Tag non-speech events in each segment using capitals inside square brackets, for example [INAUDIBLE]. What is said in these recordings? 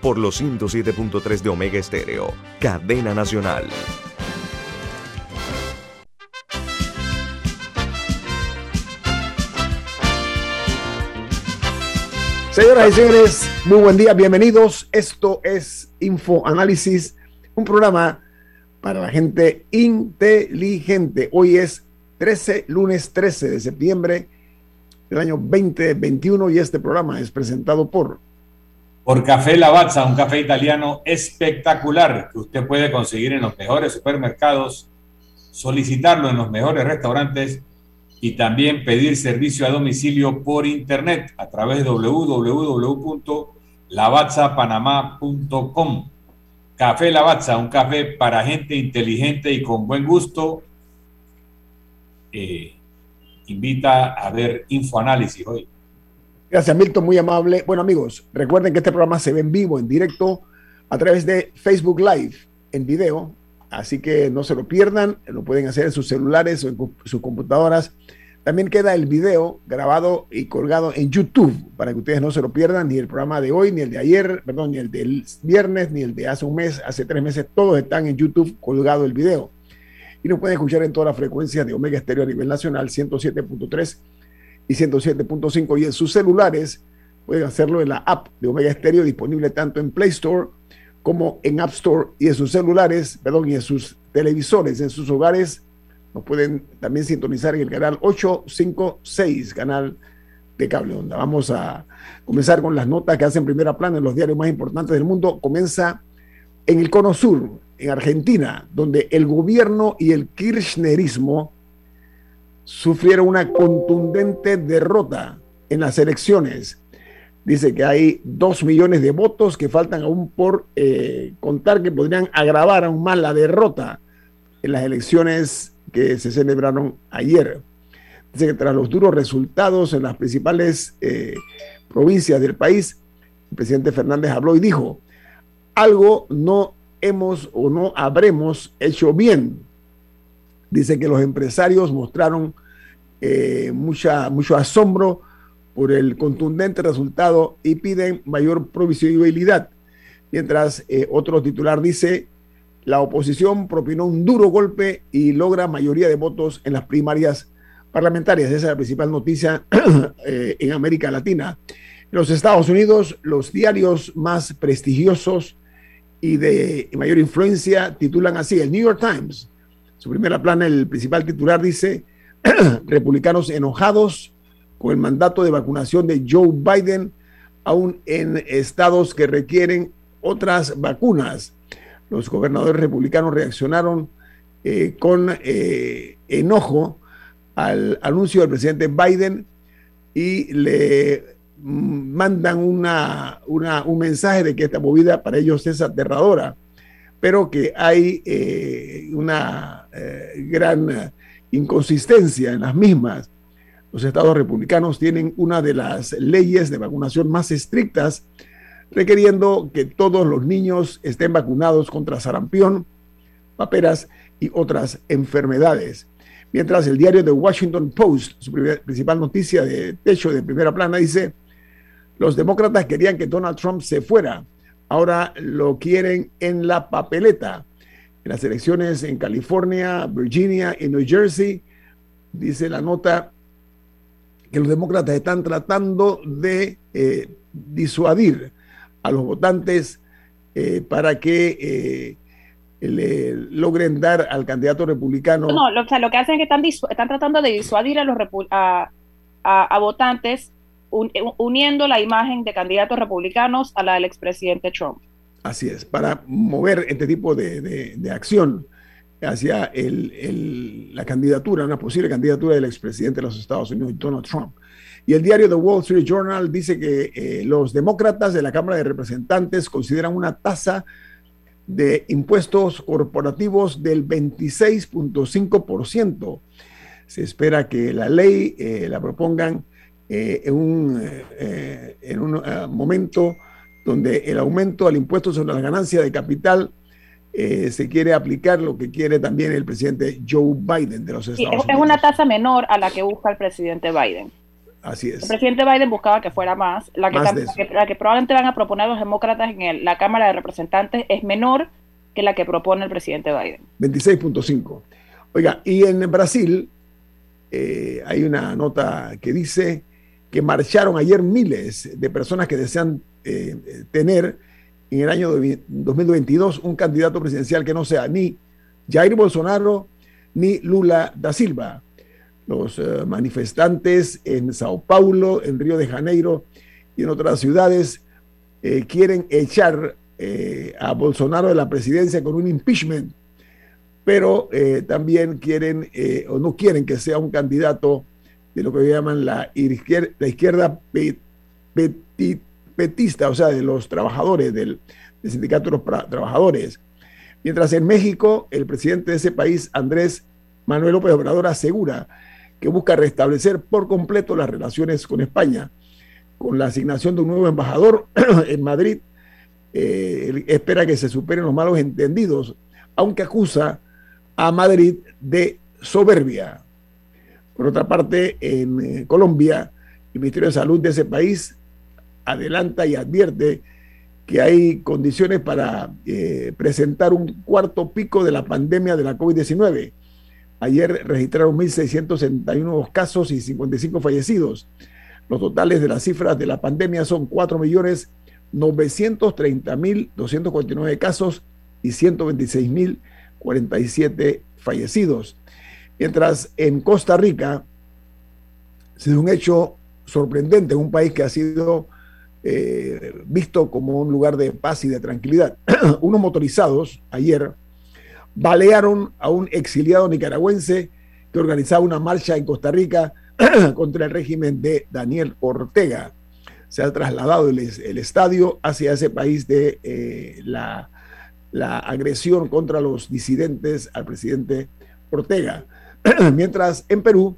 por los 107.3 de Omega Estéreo, cadena nacional. Señoras y señores, muy buen día, bienvenidos. Esto es Infoanálisis, un programa para la gente inteligente. Hoy es 13, lunes 13 de septiembre del año 2021 y este programa es presentado por por Café Lavazza, un café italiano espectacular que usted puede conseguir en los mejores supermercados, solicitarlo en los mejores restaurantes y también pedir servicio a domicilio por internet a través de www.lavazzapanamá.com. Café Lavazza, un café para gente inteligente y con buen gusto. Eh, invita a ver Infoanálisis hoy. Gracias, Milton, muy amable. Bueno, amigos, recuerden que este programa se ve en vivo, en directo, a través de Facebook Live, en video. Así que no se lo pierdan, lo pueden hacer en sus celulares o en sus computadoras. También queda el video grabado y colgado en YouTube para que ustedes no se lo pierdan, ni el programa de hoy, ni el de ayer, perdón, ni el del viernes, ni el de hace un mes, hace tres meses, todos están en YouTube colgado el video. Y nos pueden escuchar en todas las frecuencias de Omega Estéreo a nivel nacional, 107.3 y 107.5 y en sus celulares pueden hacerlo en la app de Omega Stereo disponible tanto en Play Store como en App Store y en sus celulares, perdón, y en sus televisores, en sus hogares. Nos pueden también sintonizar en el canal 856, canal de cable onda. Vamos a comenzar con las notas que hacen primera plana en los diarios más importantes del mundo. Comienza en el Cono Sur, en Argentina, donde el gobierno y el kirchnerismo sufrieron una contundente derrota en las elecciones. Dice que hay dos millones de votos que faltan aún por eh, contar que podrían agravar aún más la derrota en las elecciones que se celebraron ayer. Dice que tras los duros resultados en las principales eh, provincias del país, el presidente Fernández habló y dijo, algo no hemos o no habremos hecho bien Dice que los empresarios mostraron eh, mucha, mucho asombro por el contundente resultado y piden mayor provisibilidad. Mientras eh, otro titular dice, la oposición propinó un duro golpe y logra mayoría de votos en las primarias parlamentarias. Esa es la principal noticia [CLEARS THROAT] eh, en América Latina. En los Estados Unidos, los diarios más prestigiosos y de mayor influencia titulan así, el New York Times su primera plana, el principal titular dice, [CLEARS THROAT] republicanos enojados con el mandato de vacunación de Joe Biden, aún en estados que requieren otras vacunas. Los gobernadores republicanos reaccionaron eh, con eh, enojo al anuncio del presidente Biden y le mandan una, un mensaje de que esta movida para ellos es aterradora pero que hay eh, una eh, gran eh, inconsistencia en las mismas. Los estados republicanos tienen una de las leyes de vacunación más estrictas, requiriendo que todos los niños estén vacunados contra sarampión, paperas y otras enfermedades. Mientras el diario The Washington Post, su principal noticia de techo de primera plana, dice, los demócratas querían que Donald Trump se fuera, ahora lo quieren en la papeleta. En las elecciones en California, Virginia y New Jersey, dice la nota que los demócratas están tratando de eh, disuadir a los votantes eh, para que eh, le logren dar al candidato republicano. No, lo, que hacen es que están, están tratando de disuadir a los a votantes eh, uniendo la imagen de candidatos republicanos a la del expresidente Trump. Así es, para mover este tipo de, acción hacia la candidatura, una posible candidatura del expresidente de los Estados Unidos, Donald Trump. Y el diario The Wall Street Journal dice que eh, los demócratas de la Cámara de Representantes consideran una tasa de impuestos corporativos del 26.5%. Se espera que la ley eh, la propongan eh, en un, en un momento donde el aumento al impuesto sobre la ganancia de capital se quiere aplicar lo que quiere también el presidente Joe Biden de los Estados Unidos. Es una tasa menor a la que busca el presidente Biden. Así es. El presidente Biden buscaba que fuera más. La que, la que, probablemente van a proponer los demócratas en la Cámara de Representantes es menor que la que propone el presidente Biden. 26.5. Oiga, y en Brasil eh, hay una nota que dice que marcharon ayer miles de personas que desean eh, tener en el año 2022 un candidato presidencial que no sea ni Jair Bolsonaro ni Lula da Silva. Los eh, manifestantes en Sao Paulo, en Río de Janeiro y en otras ciudades eh, quieren echar eh, a Bolsonaro de la presidencia con un impeachment, pero también quieren o no quieren que sea un candidato de lo que llaman la izquierda, petista, o sea, de los trabajadores, del, del sindicato de los trabajadores. Mientras en México, el presidente de ese país, Andrés Manuel López Obrador, asegura que busca restablecer por completo las relaciones con España. Con la asignación de un nuevo embajador [CLEARS THROAT] en Madrid, eh, espera que se superen los malos entendidos, aunque acusa a Madrid de soberbia. Por otra parte, en eh, Colombia, el Ministerio de Salud de ese país adelanta y advierte que hay condiciones para eh, presentar un cuarto pico de la pandemia de la COVID-19 Ayer registraron 1.661 casos y 55 fallecidos. Los totales de las cifras de la pandemia son 4.930.249 casos y 126.047 fallecidos. Mientras en Costa Rica se dio un hecho sorprendente, un país que ha sido eh, visto como un lugar de paz y de tranquilidad. [CLEARS THROAT] Unos motorizados ayer balearon a un exiliado nicaragüense que organizaba una marcha en Costa Rica [CLEARS THROAT] contra el régimen de Daniel Ortega. Se ha trasladado el, estadio hacia ese país de eh, la, la agresión contra los disidentes al presidente Ortega. [CLEARS THROAT] Mientras en Perú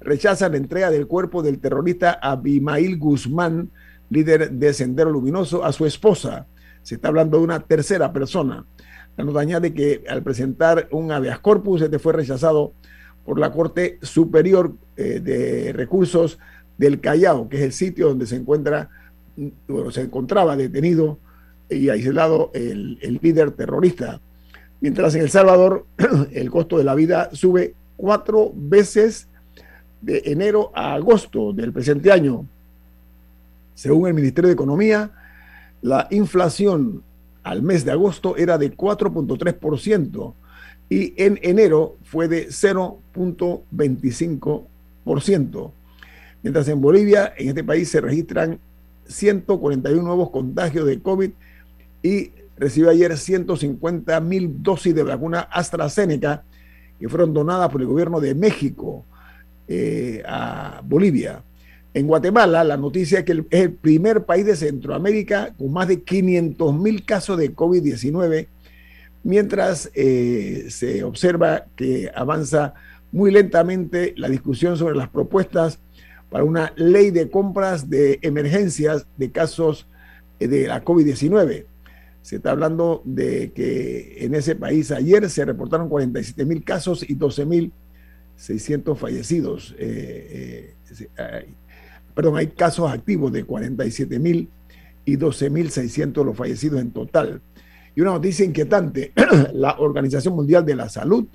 rechazan la entrega del cuerpo del terrorista Abimail Guzmán, líder de Sendero Luminoso, a su esposa. Se está hablando de una tercera persona. La nota añade que al presentar un habeas corpus, este fue rechazado por la Corte Superior eh, de Recursos del Callao, que es el sitio donde se encuentra, bueno, se encontraba detenido y aislado el, el líder terrorista. Mientras en El Salvador [CLEARS THROAT] el costo de la vida sube cuatro veces de enero a agosto del presente año. Según el Ministerio de Economía, la inflación al mes de agosto era de 4.3% y en enero fue de 0.25%. Mientras en Bolivia, en este país, se registran 141 nuevos contagios de COVID y recibió ayer 150 mil dosis de vacuna AstraZeneca que fueron donadas por el gobierno de México eh, a Bolivia. En Guatemala, la noticia es que es el primer país de Centroamérica con más de 500 mil casos de COVID-19, mientras eh, se observa que avanza muy lentamente la discusión sobre las propuestas para una ley de compras de emergencias de casos eh, de la COVID-19. Se está hablando de que en ese país ayer se reportaron 47 mil casos y 12 mil 600 fallecidos. Eh, perdón, hay casos activos de 47 mil y 12 mil 600 los fallecidos en total. Y una noticia inquietante, [CLEARS THROAT] la Organización Mundial de la Salud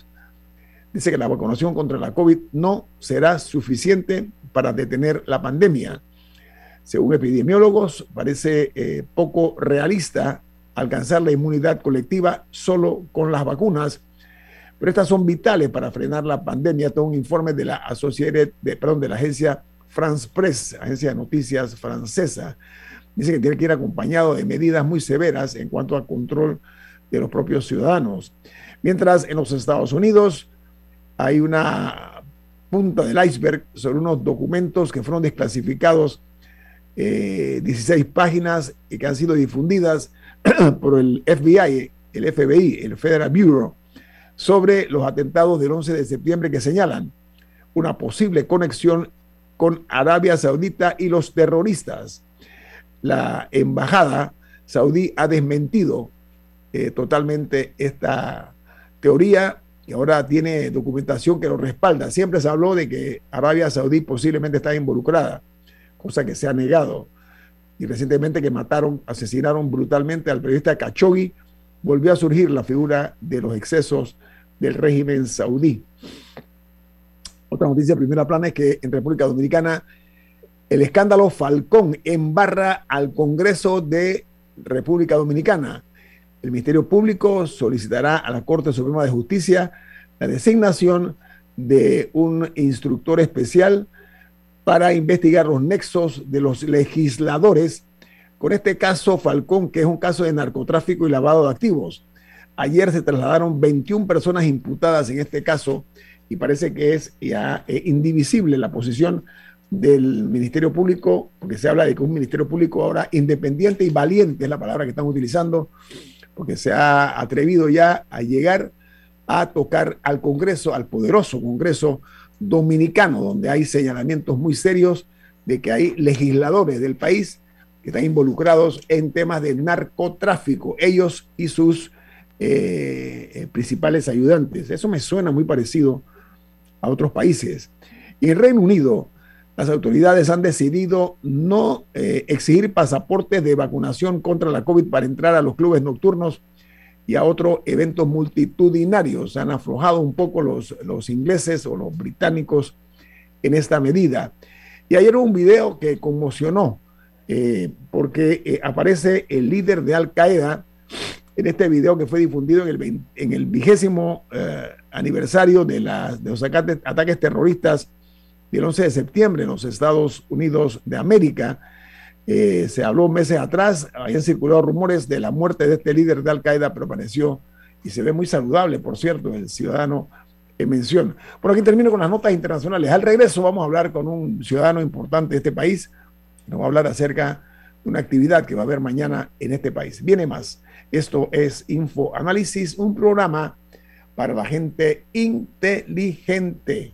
dice que la vacunación contra la COVID no será suficiente para detener la pandemia. Según epidemiólogos, parece eh, poco realista alcanzar la inmunidad colectiva solo con las vacunas, pero estas son vitales para frenar la pandemia. Todo un informe de la Associated, de, perdón, de la agencia France Press, agencia de noticias francesa, dice que tiene que ir acompañado de medidas muy severas en cuanto al control de los propios ciudadanos. Mientras en los Estados Unidos hay una punta del iceberg sobre unos documentos que fueron desclasificados, 16 eh, páginas y que han sido difundidas [CLEARS THROAT] por el FBI, el FBI, el Federal Bureau, sobre los atentados del 11 de septiembre que señalan una posible conexión con Arabia Saudita y los terroristas. La embajada saudí ha desmentido eh, totalmente esta teoría y ahora tiene documentación que lo respalda. Siempre se habló de que Arabia Saudí posiblemente está involucrada, cosa que se ha negado. Y recientemente que mataron, asesinaron brutalmente al periodista Khashoggi, volvió a surgir la figura de los excesos del régimen saudí. Otra noticia de primera plana es que en República Dominicana el escándalo Falcón embarra al Congreso de República Dominicana. El Ministerio Público solicitará a la Corte Suprema de Justicia la designación de un instructor especial para investigar los nexos de los legisladores con este caso Falcón, que es un caso de narcotráfico y lavado de activos. Ayer se trasladaron 21 personas imputadas en este caso y parece que es ya eh, indivisible la posición del Ministerio Público, porque se habla de que un Ministerio Público ahora independiente y valiente es la palabra que están utilizando, porque se ha atrevido ya a llegar a tocar al Congreso, al poderoso Congreso dominicano, donde hay señalamientos muy serios de que hay legisladores del país que están involucrados en temas de narcotráfico, ellos y sus eh, eh, principales ayudantes. Eso me suena muy parecido a otros países. Y en Reino Unido, las autoridades han decidido no eh, exigir pasaportes de vacunación contra la COVID para entrar a los clubes nocturnos y a otros eventos multitudinarios. Han aflojado un poco los, los ingleses o los británicos en esta medida. Y ayer un video que conmocionó eh, porque eh, aparece el líder de Al Qaeda en este video que fue difundido en el, en el vigésimo aniversario de, de los ataques, terroristas del 11 de septiembre en los Estados Unidos de América. Eh, se habló meses atrás, habían circulado rumores de la muerte de este líder de Al Qaeda, pero apareció y se ve muy saludable, por cierto, el ciudadano en mención. Por aquí termino con las notas internacionales. Al regreso vamos a hablar con un ciudadano importante de este país. Nos va a hablar acerca de una actividad que va a haber mañana en este país. Viene más. Esto es Info Análisis, un programa para la gente inteligente.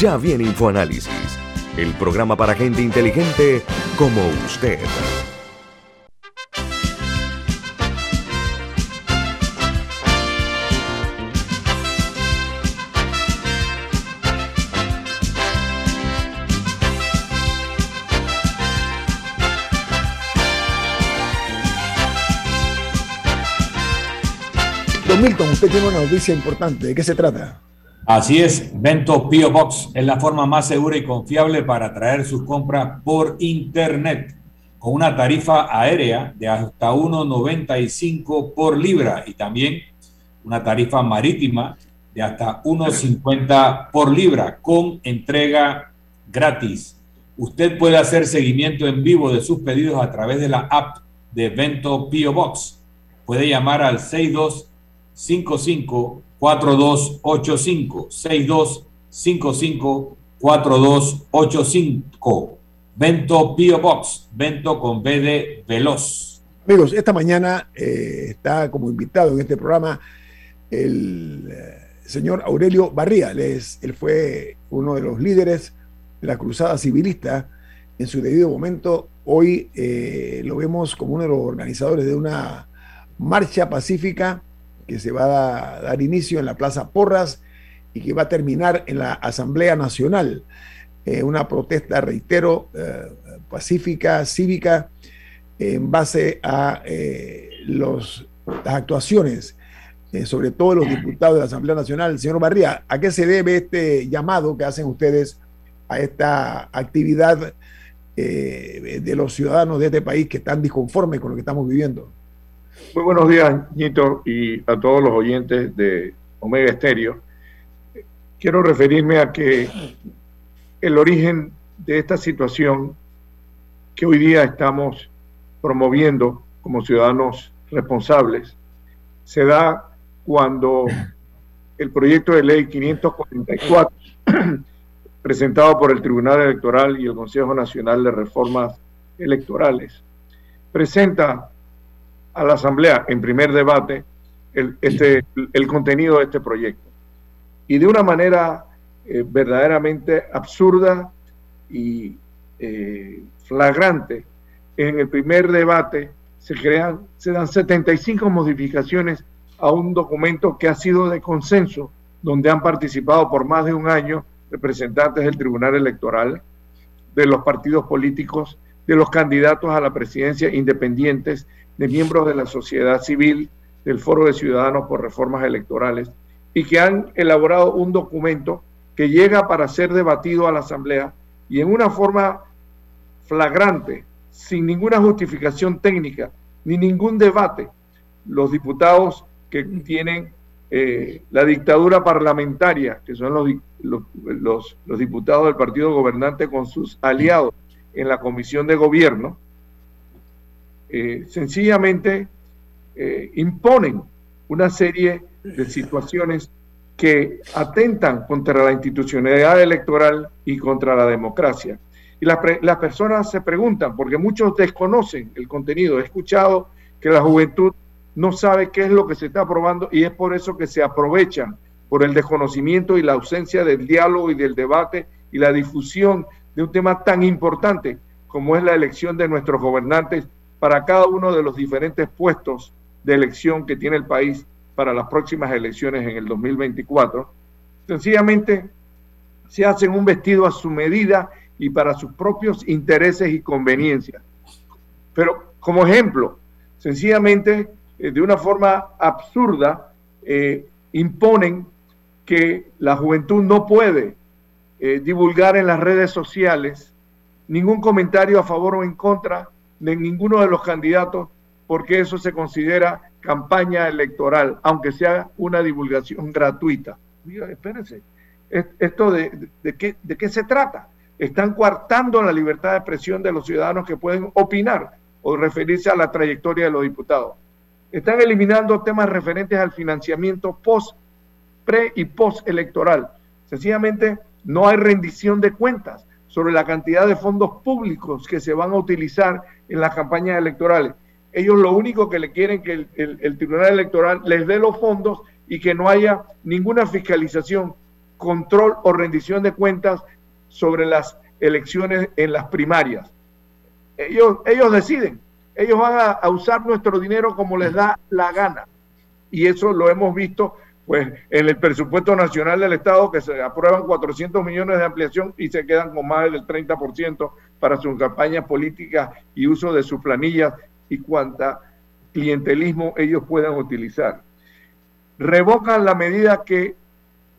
Ya viene InfoAnálisis, el programa para gente inteligente como usted. Milton, usted tiene una noticia importante. ¿De qué se trata? Así es, Vento Pio Box es la forma más segura y confiable para traer sus compras por Internet, con una tarifa aérea de hasta 1,95 por libra y también una tarifa marítima de hasta 1,50 por libra con entrega gratis. Usted puede hacer seguimiento en vivo de sus pedidos a través de la app de Vento Pio Box. Puede llamar al 62 55 4285 62 55 4285 Vento Pio Box, Vento con B de Veloz. Amigos, esta mañana eh, está como invitado en este programa el eh, señor Aurelio Barría. Él, él fue uno de los líderes de la cruzada civilista en su debido momento. Hoy eh, lo vemos como uno de los organizadores de una marcha pacífica que se va a dar inicio en la Plaza Porras y que va a terminar en la Asamblea Nacional. una protesta, reitero, pacífica, cívica, en base a eh, los, las actuaciones, eh, sobre todo los diputados de la Asamblea Nacional. Señor Barría, ¿a qué se debe este llamado que hacen ustedes a esta actividad eh, de los ciudadanos de este país que están disconformes con lo que estamos viviendo? Muy buenos días, Nito, y a todos los oyentes de Omega Estéreo. Quiero referirme a que el origen de esta situación que hoy día estamos promoviendo como ciudadanos responsables se da cuando el proyecto de ley 544, [CLEARS THROAT] presentado por el Tribunal Electoral y el Consejo Nacional de Reformas Electorales, presenta a la Asamblea en primer debate el, este, el contenido de este proyecto. Y de una manera eh, verdaderamente absurda y eh, flagrante, en el primer debate se crean, se dan 75 modificaciones a un documento que ha sido de consenso, donde han participado por más de un año representantes del Tribunal Electoral, de los partidos políticos, de los candidatos a la presidencia independientes, de miembros de la sociedad civil, del Foro de Ciudadanos por Reformas Electorales, y que han elaborado un documento que llega para ser debatido a la Asamblea y en una forma flagrante sin ninguna justificación técnica ni ningún debate, los diputados que tienen eh, la dictadura parlamentaria, que son los, los, diputados del partido gobernante con sus aliados en la comisión de gobierno, eh, sencillamente eh, imponen una serie de situaciones que atentan contra la institucionalidad electoral y contra la democracia. Y las, personas se preguntan, porque muchos desconocen el contenido. He escuchado que la juventud no sabe qué es lo que se está aprobando y es por eso que se aprovechan por el desconocimiento y la ausencia del diálogo y del debate y la difusión de un tema tan importante como es la elección de nuestros gobernantes para cada uno de los diferentes puestos de elección que tiene el país para las próximas elecciones en el 2024. Sencillamente se hacen un vestido a su medida y para sus propios intereses y conveniencias. Pero como ejemplo, sencillamente, eh, de una forma absurda, eh, imponen que la juventud no puede eh, divulgar en las redes sociales ningún comentario a favor o en contra de ninguno de los candidatos, porque eso se considera campaña electoral, aunque sea una divulgación gratuita. Mira, espérense, ¿esto de, qué, de qué se trata? están coartando la libertad de expresión de los ciudadanos que pueden opinar o referirse a la trayectoria de los diputados. Están eliminando temas referentes al financiamiento post, pre y post electoral. Sencillamente no hay rendición de cuentas sobre la cantidad de fondos públicos que se van a utilizar en las campañas electorales. Ellos lo único que le quieren que el, Tribunal Electoral les dé los fondos y que no haya ninguna fiscalización, control o rendición de cuentas sobre las elecciones en las primarias. Ellos, ellos deciden, ellos van a, usar nuestro dinero como les da la gana. Y eso lo hemos visto pues en el presupuesto nacional del Estado que se aprueban 400 millones de ampliación y se quedan con más del 30% para sus campañas políticas y uso de sus planillas y cuanta clientelismo ellos puedan utilizar. Revocan la medida que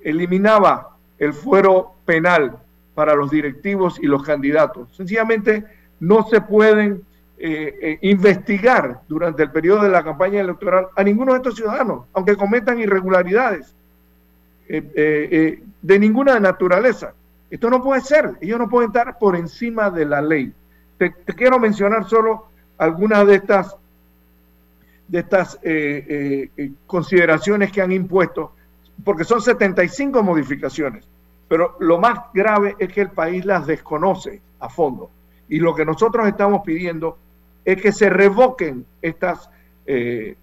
eliminaba el fuero penal para los directivos y los candidatos. Sencillamente no se pueden eh, eh, investigar durante el periodo de la campaña electoral a ninguno de estos ciudadanos, aunque cometan irregularidades eh, de ninguna naturaleza. Esto no puede ser, ellos no pueden estar por encima de la ley. Te, quiero mencionar solo algunas de estas, de estas consideraciones que han impuesto, porque son 75 modificaciones. Pero lo más grave es que el país las desconoce a fondo. Y lo que nosotros estamos pidiendo es que se revoquen estas eh,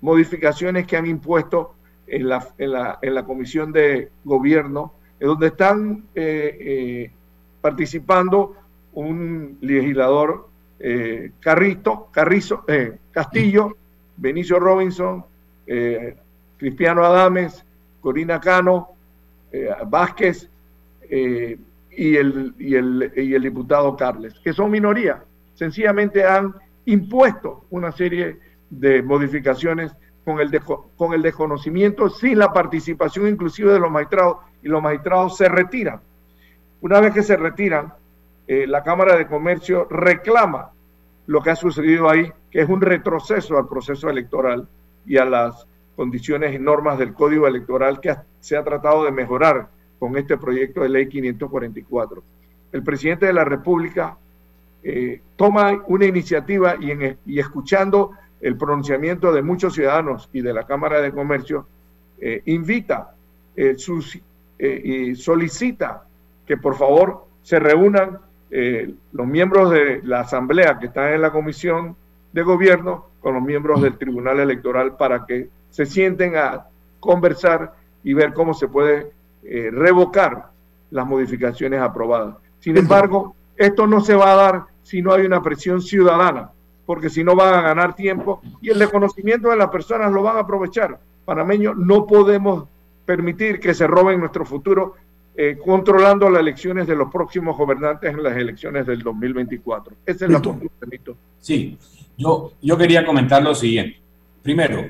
modificaciones que han impuesto en la, en la, en la Comisión de Gobierno, donde están eh, participando un legislador Carristo, Carrizo, Castillo, Benicio Robinson, Cristiano Adames, Corina Cano, Vázquez, y el, y, el, y el diputado Carles, que son minoría. Sencillamente han impuesto una serie de modificaciones con el, con el desconocimiento, sin la participación inclusive de los magistrados, y los magistrados se retiran. Una vez que se retiran, eh, la Cámara de Comercio reclama lo que ha sucedido ahí, que es un retroceso al proceso electoral y a las condiciones y normas del Código Electoral que se ha tratado de mejorar con este proyecto de ley 544. El presidente de la República eh, toma una iniciativa y, en, y, escuchando el pronunciamiento de muchos ciudadanos y de la Cámara de Comercio, eh, invita eh, sus, y solicita que por favor se reúnan los miembros de la Asamblea que están en la Comisión de Gobierno con los miembros del Tribunal Electoral para que se sienten a conversar y ver cómo se puede eh, revocar las modificaciones aprobadas. Sin embargo, esto no se va a dar si no hay una presión ciudadana, porque si no van a ganar tiempo y el reconocimiento de las personas lo van a aprovechar. Panameños, no podemos permitir que se roben nuestro futuro eh, controlando las elecciones de los próximos gobernantes en las elecciones del 2024. Esa es la conclusión. Sí, yo, yo quería comentar lo siguiente. Primero,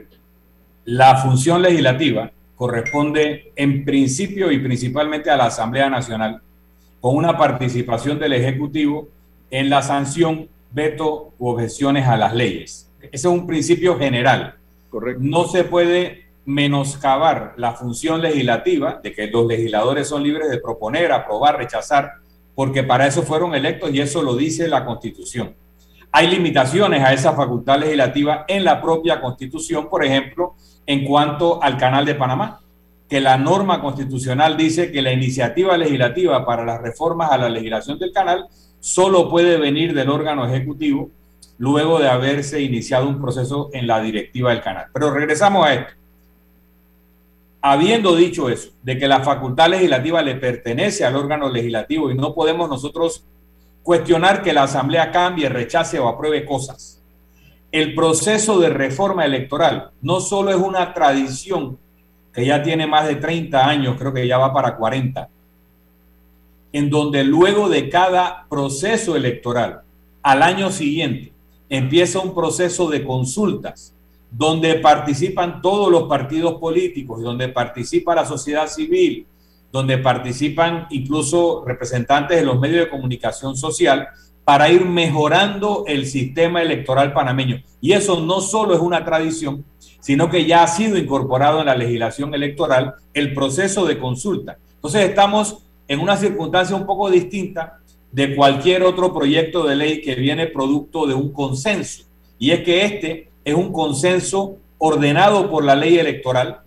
la función legislativa corresponde en principio y principalmente a la Asamblea Nacional, con una participación del Ejecutivo en la sanción, veto u objeciones a las leyes. Ese es un principio general. Correcto. No se puede menoscabar la función legislativa de que los legisladores son libres de proponer, aprobar, rechazar, porque para eso fueron electos y eso lo dice la Constitución. Hay limitaciones a esa facultad legislativa en la propia Constitución, por ejemplo, en cuanto al Canal de Panamá, que la norma constitucional dice que la iniciativa legislativa para las reformas a la legislación del canal solo puede venir del órgano ejecutivo luego de haberse iniciado un proceso en la directiva del canal. Pero regresamos a esto. Habiendo dicho eso, de que la facultad legislativa le pertenece al órgano legislativo y no podemos nosotros cuestionar que la Asamblea cambie, rechace o apruebe cosas el proceso de reforma electoral no solo es una tradición que ya tiene más de 30 años, creo que ya va para 40, en donde luego de cada proceso electoral, al año siguiente, empieza un proceso de consultas donde participan todos los partidos políticos, donde participa la sociedad civil, donde participan incluso representantes de los medios de comunicación social para ir mejorando el sistema electoral panameño. Y eso no solo es una tradición, sino que ya ha sido incorporado en la legislación electoral el proceso de consulta. Entonces estamos en una circunstancia un poco distinta de cualquier otro proyecto de ley que viene producto de un consenso. Y es que este es un consenso ordenado por la ley electoral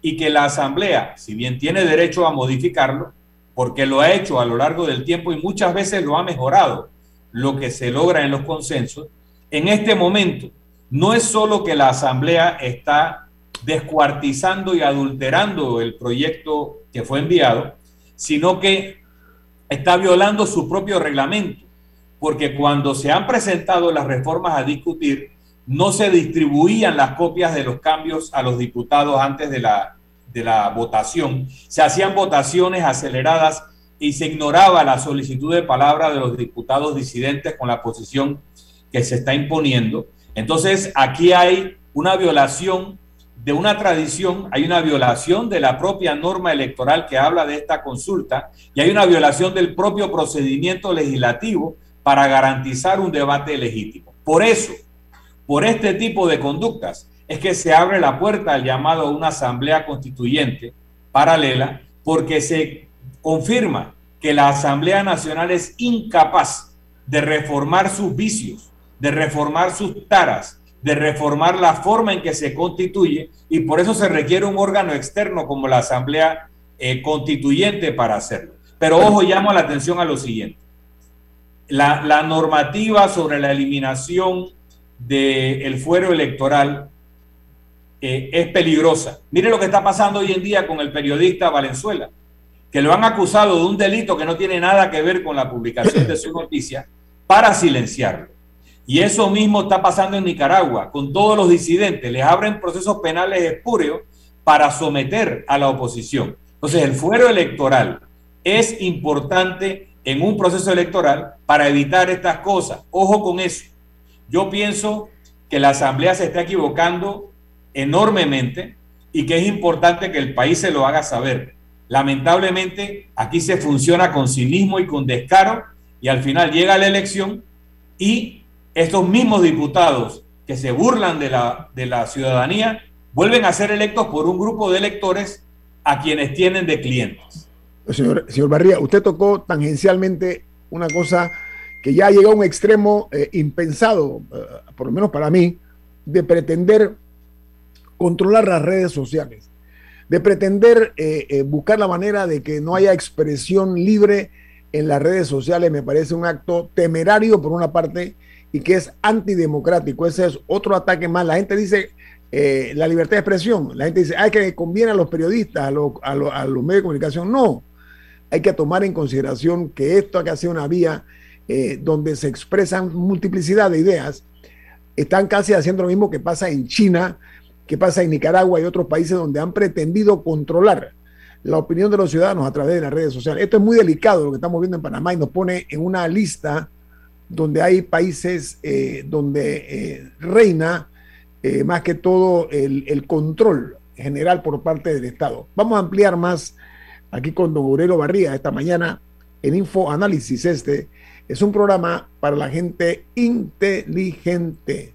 y que la Asamblea, si bien tiene derecho a modificarlo, porque lo ha hecho a lo largo del tiempo y muchas veces lo ha mejorado, lo que se logra en los consensos, en este momento no es solo que la Asamblea está descuartizando y adulterando el proyecto que fue enviado, sino que está violando su propio reglamento, porque cuando se han presentado las reformas a discutir, no se distribuían las copias de los cambios a los diputados antes de la de la votación, se hacían votaciones aceleradas y se ignoraba la solicitud de palabra de los diputados disidentes con la posición que se está imponiendo. Entonces, aquí hay una violación de una tradición, hay una violación de la propia norma electoral que habla de esta consulta y hay una violación del propio procedimiento legislativo para garantizar un debate legítimo. Por eso, por este tipo de conductas, es que se abre la puerta al llamado a una asamblea constituyente paralela porque se confirma que la Asamblea Nacional es incapaz de reformar sus vicios, de reformar sus taras, de reformar la forma en que se constituye y por eso se requiere un órgano externo como la Asamblea eh, Constituyente para hacerlo. Pero ojo, llamo la atención a lo siguiente. la, normativa sobre la eliminación del fuero electoral eh, es peligrosa. Mire lo que está pasando hoy en día con el periodista Valenzuela, que lo han acusado de un delito que no tiene nada que ver con la publicación de su noticia para silenciarlo. Y eso mismo está pasando en Nicaragua, con todos los disidentes. Les abren procesos penales espúreos para someter a la oposición. Entonces, el fuero electoral es importante en un proceso electoral para evitar estas cosas. Ojo con eso. Yo pienso que la Asamblea se está equivocando enormemente y que es importante que el país se lo haga saber. Lamentablemente, aquí se funciona con cinismo y con descaro y al final llega la elección y estos mismos diputados que se burlan de la, de la ciudadanía vuelven a ser electos por un grupo de electores a quienes tienen de clientes. Señor, señor Barría, usted tocó tangencialmente una cosa que ya llegado a un extremo eh, impensado, eh, por lo menos para mí, de pretender controlar las redes sociales, de pretender eh, buscar la manera de que no haya expresión libre en las redes sociales, me parece un acto temerario por una parte y que es antidemocrático. Ese es otro ataque más. La gente dice la libertad de expresión. La gente dice, hay que conviene a los periodistas, a, a, a, los medios de comunicación. No, hay que tomar en consideración que esto que hace una vía eh, donde se expresan multiplicidad de ideas, están casi haciendo lo mismo que pasa en China, que pasa en Nicaragua y otros países donde han pretendido controlar la opinión de los ciudadanos a través de las redes sociales. Esto es muy delicado lo que estamos viendo en Panamá y nos pone en una lista donde hay países eh, donde eh, reina más que todo el, el, control general por parte del Estado. Vamos a ampliar más aquí con don Aurelio Barría esta mañana en Info Análisis este es un programa para la gente inteligente.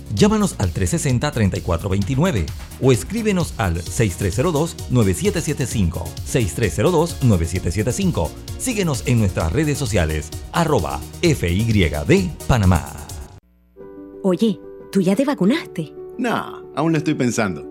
Llámanos al 360-3429 o escríbenos al 6302-9775. 6302-9775. Síguenos en nuestras redes sociales, arroba FYD Panamá. Oye, ¿tú ya te vacunaste? No, aún lo estoy pensando.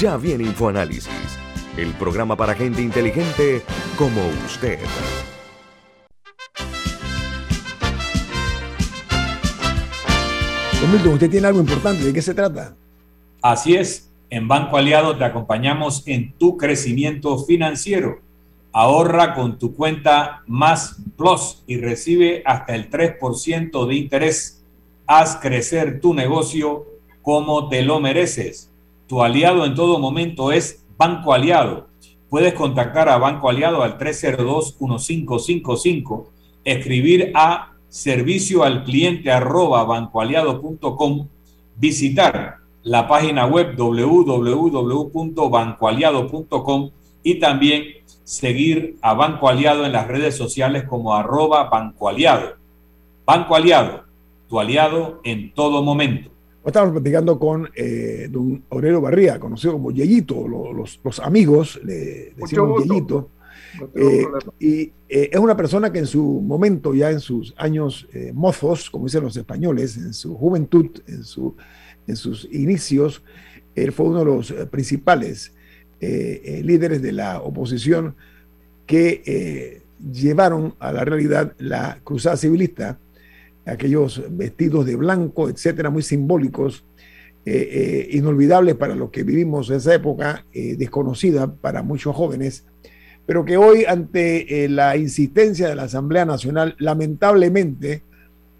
Ya viene InfoAnálisis, el programa para gente inteligente como usted. Milton, usted tiene algo importante. ¿De qué se trata? Así es. En Banco Aliado te acompañamos en tu crecimiento financiero. Ahorra con tu cuenta Más Plus y recibe hasta el 3% de interés. Haz crecer tu negocio como te lo mereces. Tu aliado en todo momento es Banco Aliado. Puedes contactar a Banco Aliado al 302-1555, escribir a servicio al cliente arroba bancoaliado.com, visitar la página web www.bancoaliado.com y también seguir a Banco Aliado en las redes sociales como arroba Banco Aliado. Banco Aliado, tu aliado en todo momento. Estamos platicando con eh, don Aurelio Barría, conocido como Yeyito, los, los, amigos le decimos Yeyito. Eh, y eh, es una persona que en su momento, ya en sus años mozos, como dicen los españoles, en su juventud, en, su, en sus inicios, él fue uno de los principales líderes de la oposición que llevaron a la realidad la cruzada civilista, aquellos vestidos de blanco, etcétera, muy simbólicos, inolvidables para los que vivimos esa época, desconocida para muchos jóvenes pero que hoy ante eh, la insistencia de la Asamblea Nacional, lamentablemente,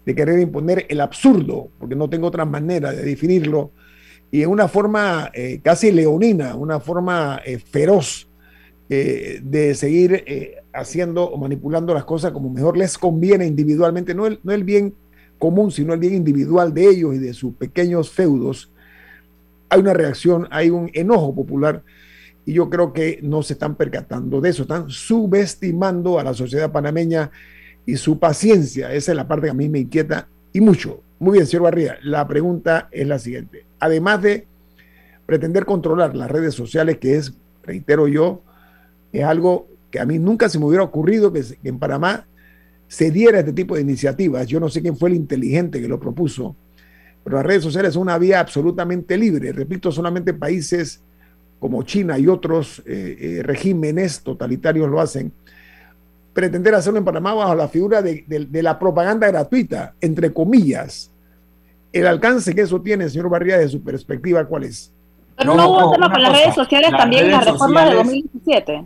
de querer imponer el absurdo, porque no tengo otra manera de definirlo, y en una forma eh, casi leonina, una forma eh, de seguir haciendo o manipulando las cosas como mejor les conviene individualmente, no el, no el bien común, sino el bien individual de ellos y de sus pequeños feudos, hay una reacción, hay un enojo popular y yo creo que no se están percatando de eso, están subestimando a la sociedad panameña y su paciencia. Esa es la parte que a mí me inquieta y mucho. Muy bien, señor Barría, la pregunta es la siguiente. Además de pretender controlar las redes sociales, que es, reitero yo, es algo que a mí nunca se me hubiera ocurrido que, en Panamá se diera este tipo de iniciativas. Yo no sé quién fue el inteligente que lo propuso, pero las redes sociales son una vía absolutamente libre. Repito, solamente países como China y otros eh, eh, regímenes totalitarios lo hacen, pretender hacerlo en Panamá bajo la figura de, la propaganda gratuita, entre comillas. El alcance que eso tiene, señor Barría, de su perspectiva, ¿cuál es? Pero no, hubo tema con las redes sociales también en la reforma de 2017.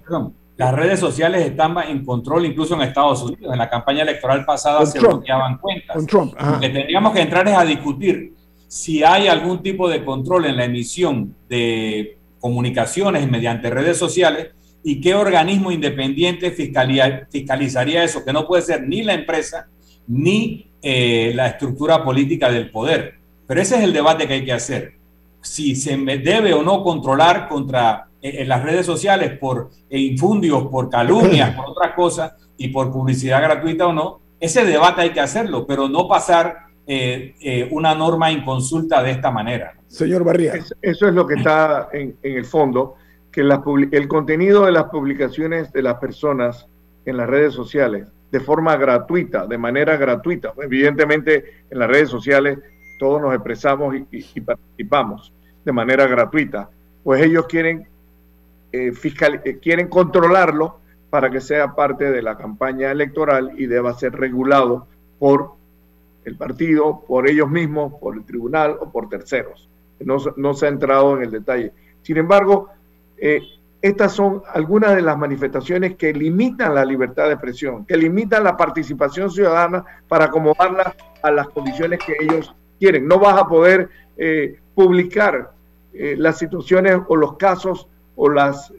las redes sociales están en control incluso en Estados Unidos. En la campaña electoral pasada se bloqueaban cuentas. Con Trump, Lo que tendríamos que entrar es a discutir si hay algún tipo de control en la emisión de comunicaciones mediante redes sociales y qué organismo independiente fiscalizaría eso, que no puede ser ni la empresa ni eh, la estructura política del poder. Pero ese es el debate que hay que hacer. Si se debe o no controlar contra eh, en las redes sociales por eh, infundios, por calumnias, [LAUGHS] por otras cosas y por publicidad gratuita o no, ese debate hay que hacerlo, pero no pasar una norma inconsulta de esta manera. Señor Barría. eso es lo que está en, el fondo, que el contenido de las publicaciones de las personas en las redes sociales, de forma gratuita, de manera gratuita, evidentemente en las redes sociales todos nos expresamos y, participamos de manera gratuita, pues ellos quieren, eh, fiscal, eh, quieren controlarlo para que sea parte de la campaña electoral y deba ser regulado por el partido, por ellos mismos, por el tribunal o por terceros no, se ha entrado en el detalle. Sin embargo, eh, estas son algunas de las manifestaciones que limitan la libertad de expresión, que limitan la participación ciudadana para acomodarla a las condiciones que ellos quieren. No vas a poder eh, publicar eh, las situaciones o los casos o las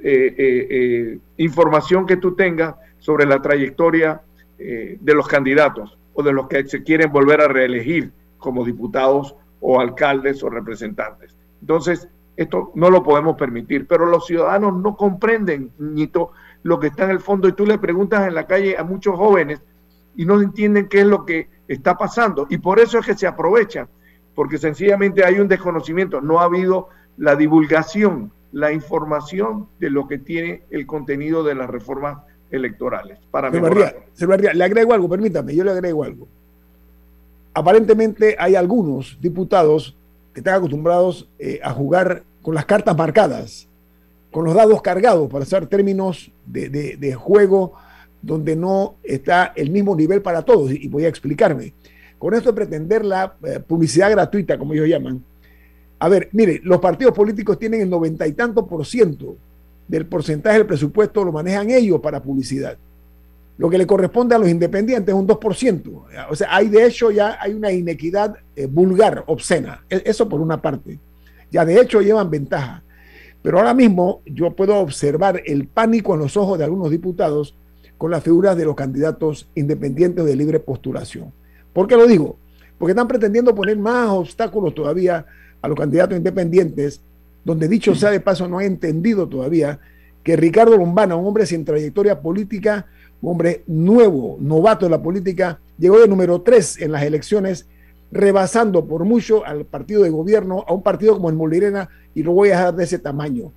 información que tú tengas sobre la trayectoria de los candidatos o de los que se quieren volver a reelegir como diputados o alcaldes o representantes. Entonces, esto no lo podemos permitir, pero los ciudadanos no comprenden, Ñito, lo que está en el fondo y tú le preguntas en la calle a muchos jóvenes y no entienden qué es lo que está pasando. Y por eso es que se aprovechan, porque sencillamente hay un desconocimiento, no ha habido la divulgación, la información de lo que tiene el contenido de las reformas electorales. Para le agrego algo, permítame, yo le agrego algo. Aparentemente hay algunos diputados que están acostumbrados eh, a jugar con las cartas marcadas, con los dados cargados, para hacer términos de, juego donde no está el mismo nivel para todos. Y voy a explicarme. Con esto de pretender la eh, publicidad gratuita, como ellos llaman. A ver, mire, los partidos políticos tienen el noventa y tanto por ciento del porcentaje del presupuesto, lo manejan ellos para publicidad. Lo que le corresponde a los independientes es un 2%. O sea, hay de hecho ya hay una inequidad eh, vulgar, obscena. E, eso por una parte. Ya de hecho llevan ventaja. Pero ahora mismo yo puedo observar el pánico en los ojos de algunos diputados con las figuras de los candidatos independientes de libre postulación. ¿Por qué lo digo? Porque están pretendiendo poner más obstáculos todavía a los candidatos independientes, donde dicho sea de paso no he entendido todavía que Ricardo Lombana, un hombre sin trayectoria política, un hombre nuevo, novato en la política, llegó de número tres en las elecciones, rebasando por mucho al partido de gobierno, a un partido como el Molirena, y lo voy a dejar de ese tamaño.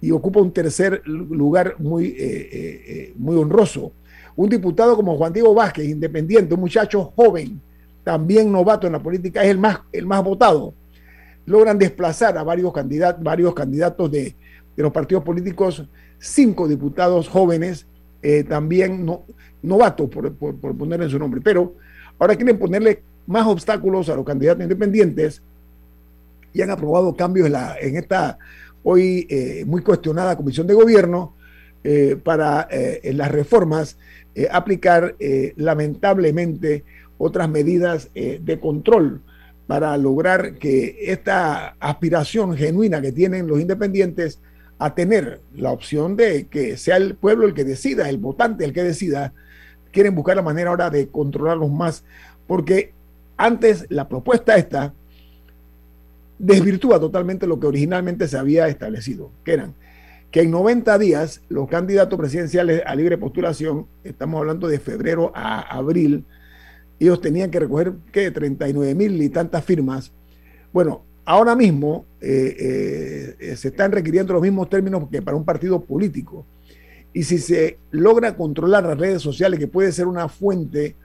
Y ocupa un tercer lugar muy, eh, eh, eh, muy honroso. Un diputado como Juan Diego Vázquez, independiente, un muchacho joven, también novato en la política, es el más, el más votado. Logran desplazar a varios, candidatos, varios candidatos de, los partidos políticos, cinco diputados jóvenes, también no, novatos, por, por, ponerle en su nombre. Pero ahora quieren ponerle más obstáculos a los candidatos independientes y han aprobado cambios en esta hoy eh, muy cuestionada Comisión de Gobierno eh, para eh, las reformas aplicar lamentablemente otras medidas de control para lograr que esta aspiración genuina que tienen los independientes a tener la opción de que sea el pueblo el que decida, el votante el que decida, quieren buscar la manera ahora de controlarlos más, porque antes la propuesta esta desvirtúa totalmente lo que originalmente se había establecido, que eran que en 90 días los candidatos presidenciales a libre postulación, estamos hablando de febrero a abril, ellos tenían que recoger que 39 mil y tantas firmas. Bueno, ahora mismo eh, eh, se están requiriendo los mismos términos que para un partido político. Y si se logra controlar las redes sociales, que puede ser una fuente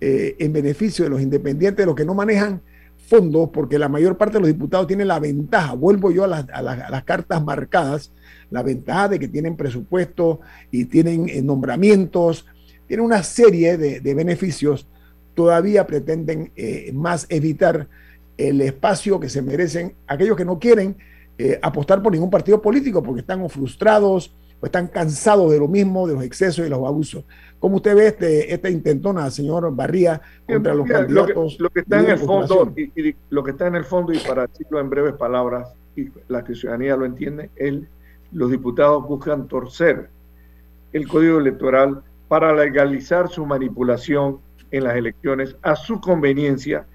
eh, en beneficio de los independientes, de los que no manejan fondos, porque la mayor parte de los diputados tienen la ventaja, vuelvo yo a las, cartas marcadas, la ventaja de que tienen presupuesto y tienen eh, nombramientos, tienen una serie de, beneficios, todavía pretenden eh, más evitar el espacio que se merecen aquellos que no quieren eh, apostar por ningún partido político porque están frustrados o están cansados de lo mismo, de los excesos y los abusos. ¿Cómo usted ve este, esta intentona, señor Barría, contra los candidatos? Lo que, está en el fondo, y, lo que está en el fondo, y para decirlo en breves palabras, y la que ciudadanía lo entiende, es los diputados buscan torcer el código electoral para legalizar su manipulación en las elecciones a su conveniencia,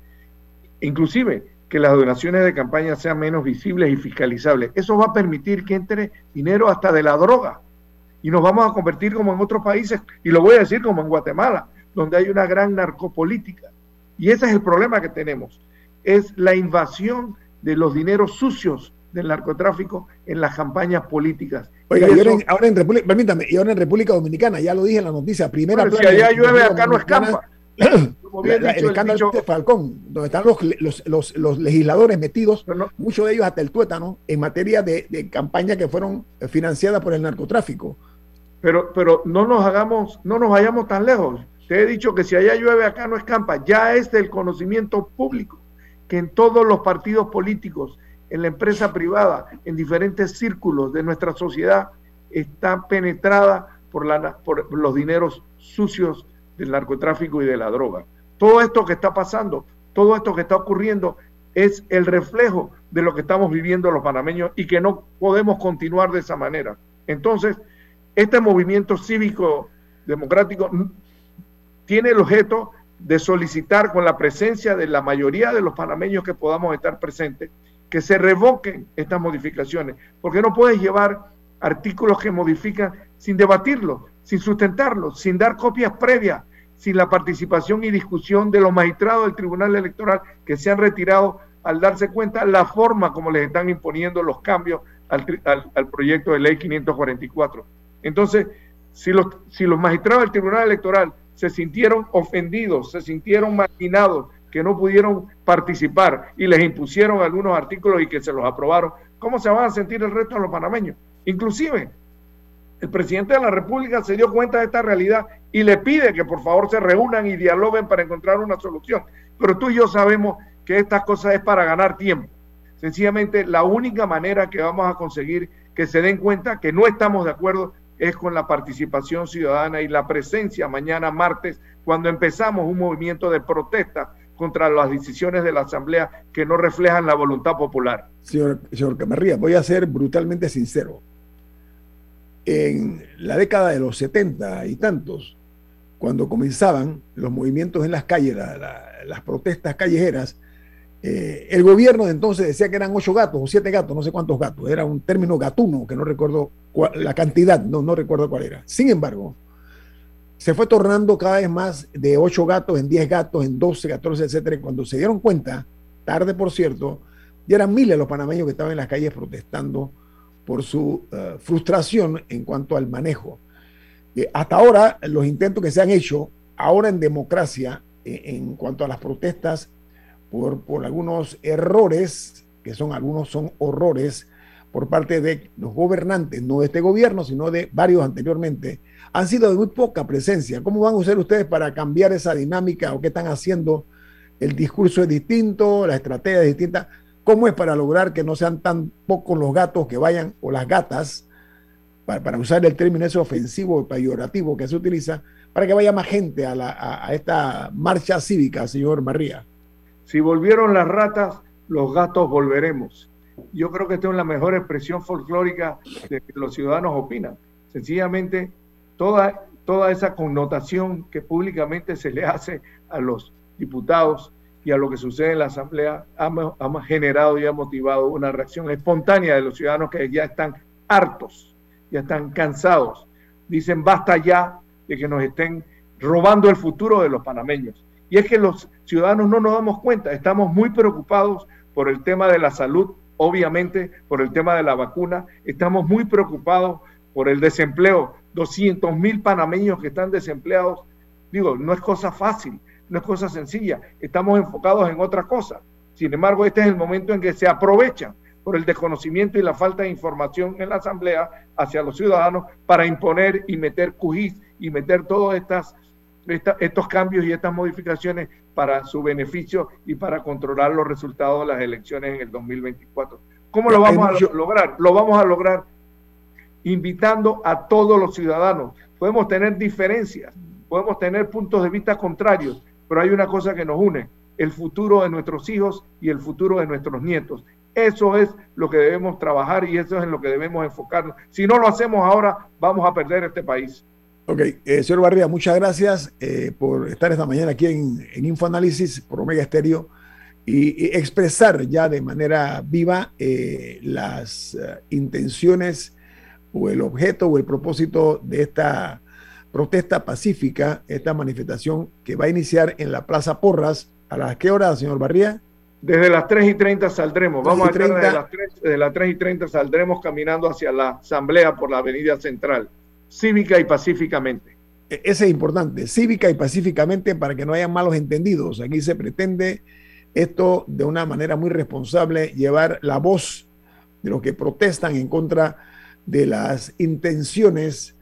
inclusive que las donaciones de campaña sean menos visibles y fiscalizables. Eso va a permitir que entre dinero hasta de la droga y nos vamos a convertir como en otros países, y lo voy a decir como en Guatemala, donde hay una gran narcopolítica. Y ese es el problema que tenemos, es la invasión de los dineros sucios del narcotráfico en las campañas políticas. Oiga, y ahora, en, República, permítame, y ahora en República Dominicana, ya lo dije en la noticia, primera bueno, Si allá llueve, acá no escampa. [CLEARS THROAT] el escándalo de Falcón, donde están los, legisladores metidos, muchos de ellos hasta el tuétano, en materia de, de campañas que fueron financiadas por el narcotráfico. Pero, pero no nos hagamos, no nos vayamos tan lejos. Te he dicho que si allá llueve, acá no escampa. Ya es del conocimiento público que en todos los partidos políticos, en la empresa privada, en diferentes círculos de nuestra sociedad, está penetrada por, la, por los dineros sucios del narcotráfico y de la droga. Todo esto que está pasando, todo esto que está ocurriendo es el reflejo de lo que estamos viviendo los panameños y que no podemos continuar de esa manera. Entonces, este movimiento cívico democrático tiene el objeto de solicitar con la presencia de la mayoría de los panameños que podamos estar presentes, que se revoquen estas modificaciones, porque no puedes llevar artículos que modifican sin debatirlos, sin sustentarlos, sin dar copias previas, sin la participación y discusión de los magistrados del Tribunal Electoral que se han retirado al darse cuenta la forma como les están imponiendo los cambios al, al proyecto de ley 544. Entonces, si los, si los magistrados del Tribunal Electoral se sintieron ofendidos, se sintieron marginados, que no pudieron participar y les impusieron algunos artículos y que se los aprobaron, ¿cómo se van a sentir el resto de los panameños? Inclusive, el presidente de la República se dio cuenta de esta realidad y le pide que por favor se reúnan y dialoguen para encontrar una solución. Pero tú y yo sabemos que estas cosas es para ganar tiempo. Sencillamente, la única manera que vamos a conseguir que se den cuenta que no estamos de acuerdo es con la participación ciudadana y la presencia mañana martes, cuando empezamos un movimiento de protesta contra las decisiones de la Asamblea que no reflejan la voluntad popular. Señor, señor Camarría, voy a ser brutalmente sincero. En la década de los 70 y tantos, cuando comenzaban los movimientos en las calles, las protestas callejeras, eh, el gobierno de entonces decía que eran ocho gatos o siete gatos, no sé cuántos gatos, era un término gatuno, que no recuerdo la cantidad, no, no recuerdo cuál era. Sin embargo, se fue tornando cada vez más de ocho gatos en diez gatos, en 12, 14, etcétera. cuando se dieron cuenta, tarde por cierto, ya eran miles los panameños que estaban en las calles protestando por su eh, frustración en cuanto al manejo. Eh, hasta ahora, los intentos que se han hecho, ahora en democracia, en cuanto a las protestas, por, algunos errores, que son algunos son horrores, por parte de los gobernantes, no de este gobierno, sino de varios anteriormente, han sido de muy poca presencia. ¿Cómo van a usar ustedes para cambiar esa dinámica o qué están haciendo? El discurso es distinto, la estrategia es distinta. ¿Cómo es para lograr que no sean tan pocos los gatos que vayan o las gatas, para, usar el término ese ofensivo peyorativo que se utiliza, para que vaya más gente a, a esta marcha cívica, señor María? Si volvieron las ratas, los gatos volveremos yo creo que esta es la mejor expresión folclórica de que los ciudadanos opinan. Sencillamente, toda, toda esa connotación que públicamente se le hace a los diputados y a lo que sucede en la Asamblea ha, ha generado y ha motivado una reacción espontánea de los ciudadanos que ya están hartos, ya están cansados. Dicen, basta ya de que nos estén robando el futuro de los panameños. Y es que los ciudadanos no nos damos cuenta, estamos muy preocupados por el tema de la salud obviamente por el tema de la vacuna. Estamos muy preocupados por el desempleo. 200 mil panameños que están desempleados. Digo, no es cosa fácil, no es cosa sencilla. Estamos enfocados en otra cosa. Sin embargo, este es el momento en que se aprovechan por el desconocimiento y la falta de información en la Asamblea hacia los ciudadanos para imponer y meter cujiz y meter todas estas estos cambios y estas modificaciones para su beneficio y para controlar los resultados de las elecciones en el 2024. ¿Cómo lo vamos a lograr? Lo vamos a lograr invitando a todos los ciudadanos. Podemos tener diferencias, podemos tener puntos de vista contrarios, pero hay una cosa que nos une, el futuro de nuestros hijos y el futuro de nuestros nietos. Eso es lo que debemos trabajar y eso es en lo que debemos enfocarnos. Si no lo hacemos ahora, vamos a perder este país. Ok, eh, señor Barría, muchas gracias eh, por estar esta mañana aquí en, en Infoanálisis por Omega Estéreo y, expresar ya de manera viva eh, las intenciones o el objeto o el propósito de esta protesta pacífica, esta manifestación que va a iniciar en la Plaza Porras. ¿A las qué hora, señor Barría? Desde las 3 y 30 saldremos. Vamos a desde las, 3, desde las 3 y 30 saldremos caminando hacia la Asamblea por la Avenida Central cívica y pacíficamente. E-, ese es importante, cívica y pacíficamente para que no haya malos entendidos. Aquí se pretende esto de una manera muy responsable, llevar la voz de los que protestan en contra de las intenciones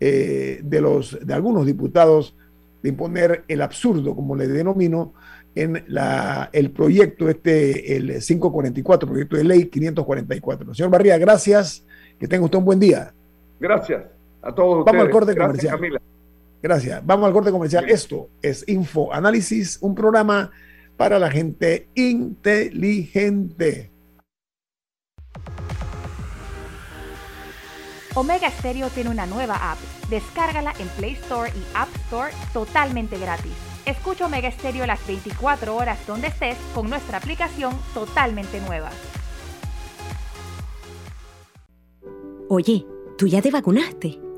eh, de, los, de algunos diputados de imponer el absurdo, como le denomino, en la, el proyecto este, el 544, proyecto de ley 544. Señor Barría, gracias, que tenga usted un buen día. Gracias a todos Vamos al corte comercial. Gracias. Vamos al corte comercial. Esto es Info Análisis, un programa para la gente inteligente. Omega Stereo tiene una nueva app. Descárgala en Play Store y App Store totalmente gratis. Escucha Omega Stereo las 24 horas donde estés con nuestra aplicación totalmente nueva. Oye, ¿tú ya te vacunaste?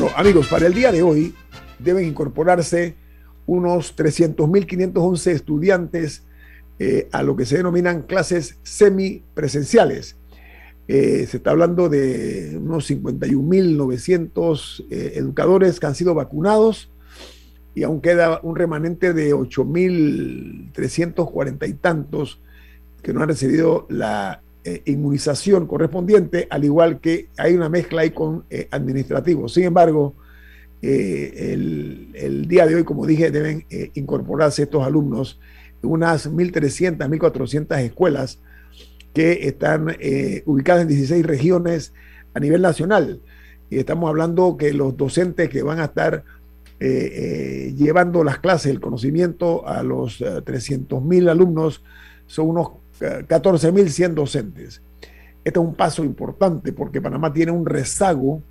Bueno, amigos, para el día de hoy deben incorporarse unos 300.511 estudiantes eh, a lo que se denominan clases semipresenciales. Eh, se está hablando de unos 51.900 eh, educadores que han sido vacunados y aún queda un remanente de 8.340 y tantos que no han recibido la eh, inmunización correspondiente, al igual que hay una mezcla ahí con eh, administrativos. Sin embargo, eh, el, día de hoy, como dije, deben incorporarse estos alumnos unas 1.300, 1.400 escuelas que están ubicadas en 16 regiones a nivel nacional. Y estamos hablando que los docentes que van a estar llevando las clases, el conocimiento a los 300.000 alumnos, son unos 14.100 docentes. Este es un paso importante porque Panamá tiene un rezago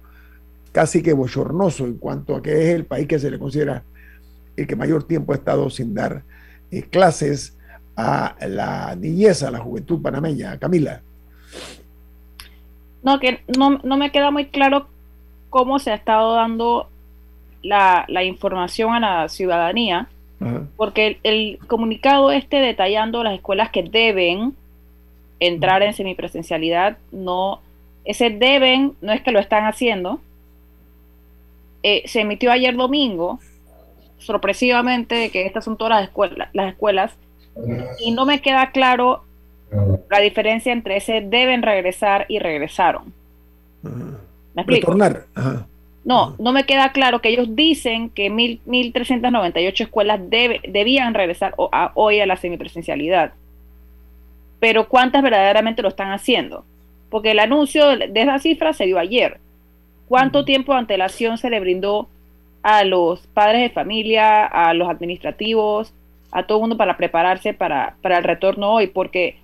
casi que bochornoso en cuanto a que es el país que se le considera el que mayor tiempo ha estado sin dar eh, clases a la niñez, a la juventud panameña. Camila. No, que no, me queda muy claro cómo se ha estado dando la información a la ciudadanía porque el, comunicado este detallando las escuelas que deben entrar en semipresencialidad, no, ese deben no es que lo están haciendo. Eh, se emitió ayer domingo, sorpresivamente, de que estas son todas las escuelas, las escuelas, y no me queda claro la diferencia entre ese deben regresar y regresaron. ¿Me explico? Retornar. No, no me queda claro que ellos dicen que mil, 1.398 escuelas debían regresar hoy a la semipresencialidad. Pero ¿cuántas verdaderamente lo están haciendo? Porque el anuncio de, esa cifra se dio ayer. ¿Cuánto tiempo de antelación se le brindó a los padres de familia, a los administrativos, a todo el mundo para prepararse para, para el retorno hoy? Porque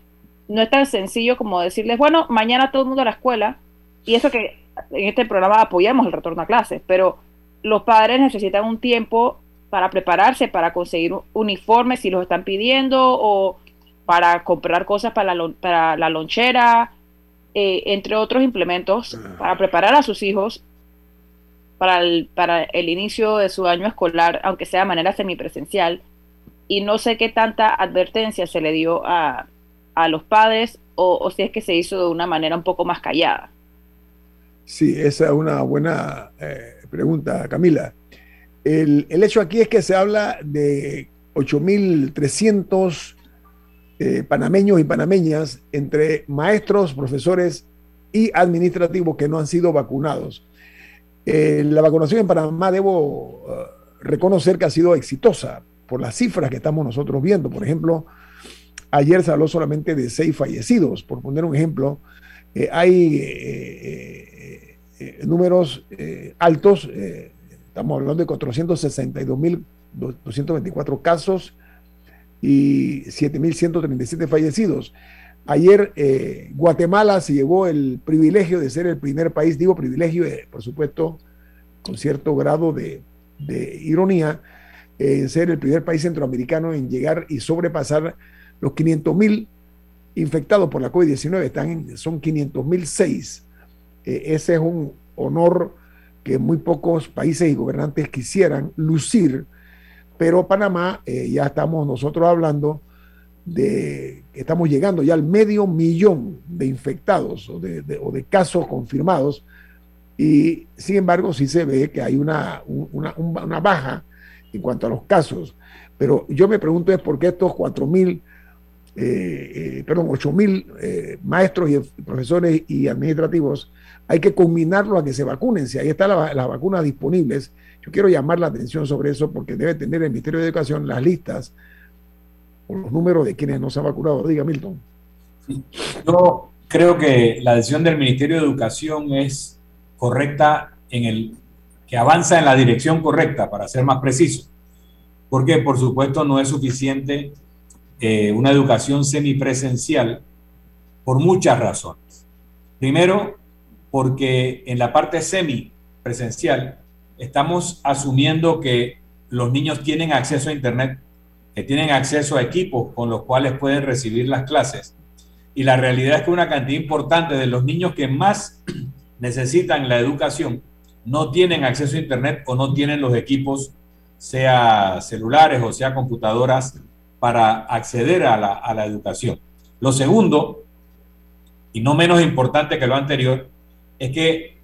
no es tan sencillo como decirles, bueno, mañana todo el mundo a la escuela. Y eso que en este programa apoyamos el retorno a clases, pero los padres necesitan un tiempo para prepararse, para conseguir uniformes si los están pidiendo o para comprar cosas para la, para la lonchera, eh, entre otros implementos para preparar a sus hijos para el, para el inicio de su año escolar, aunque sea de manera semipresencial. Y no sé qué tanta advertencia se le dio a, a los padres o, o si es que se hizo de una manera un poco más callada. Sí, esa es una buena eh, pregunta, Camila. El, hecho aquí es que se habla de 8.300 eh, panameños y panameñas entre maestros, profesores y administrativos que no han sido vacunados. Eh, la vacunación en Panamá debo reconocer que ha sido exitosa por las cifras que estamos nosotros viendo. Por ejemplo, ayer se habló solamente de seis fallecidos. Por poner un ejemplo, hay eh, números eh, altos, eh, estamos hablando de 462.224 casos y 7.137 fallecidos. Ayer Guatemala se llevó el privilegio de ser el primer país, digo privilegio, por supuesto, con cierto grado de, ironía, en ser el primer país centroamericano en llegar y sobrepasar los 500.000 infectados por la COVID-19, están son 500.006 eh, ese es un honor que muy pocos países y gobernantes quisieran lucir, pero Panamá, eh, ya estamos nosotros hablando de que estamos llegando ya al medio millón de infectados o de, casos confirmados, y sin embargo sí se ve que hay una, una, baja en cuanto a los casos. Pero yo me pregunto es por qué estos 4 mil, eh, perdón, 8 mil maestros y profesores y administrativos hay que combinarlo a que se vacunen. Si ahí están las vacunas disponibles, yo quiero llamar la atención sobre eso porque debe tener el Ministerio de Educación las listas o los números de quienes no se han vacunado. Diga, Milton. Yo creo que la decisión del Ministerio de Educación es correcta en el que avanza en la dirección correcta, para ser más preciso. Porque, por supuesto, no es suficiente eh, una educación semipresencial por muchas razones. Primero, porque en la parte semi-presencial estamos asumiendo que los niños tienen acceso a Internet, que tienen acceso a equipos con los cuales pueden recibir las clases. Y la realidad es que una cantidad importante de los niños que más [CLEARS THROAT] necesitan la educación no tienen acceso a Internet o no tienen los equipos, sea celulares o sea computadoras, para acceder a la, educación. Lo segundo, y no menos importante que lo anterior, es que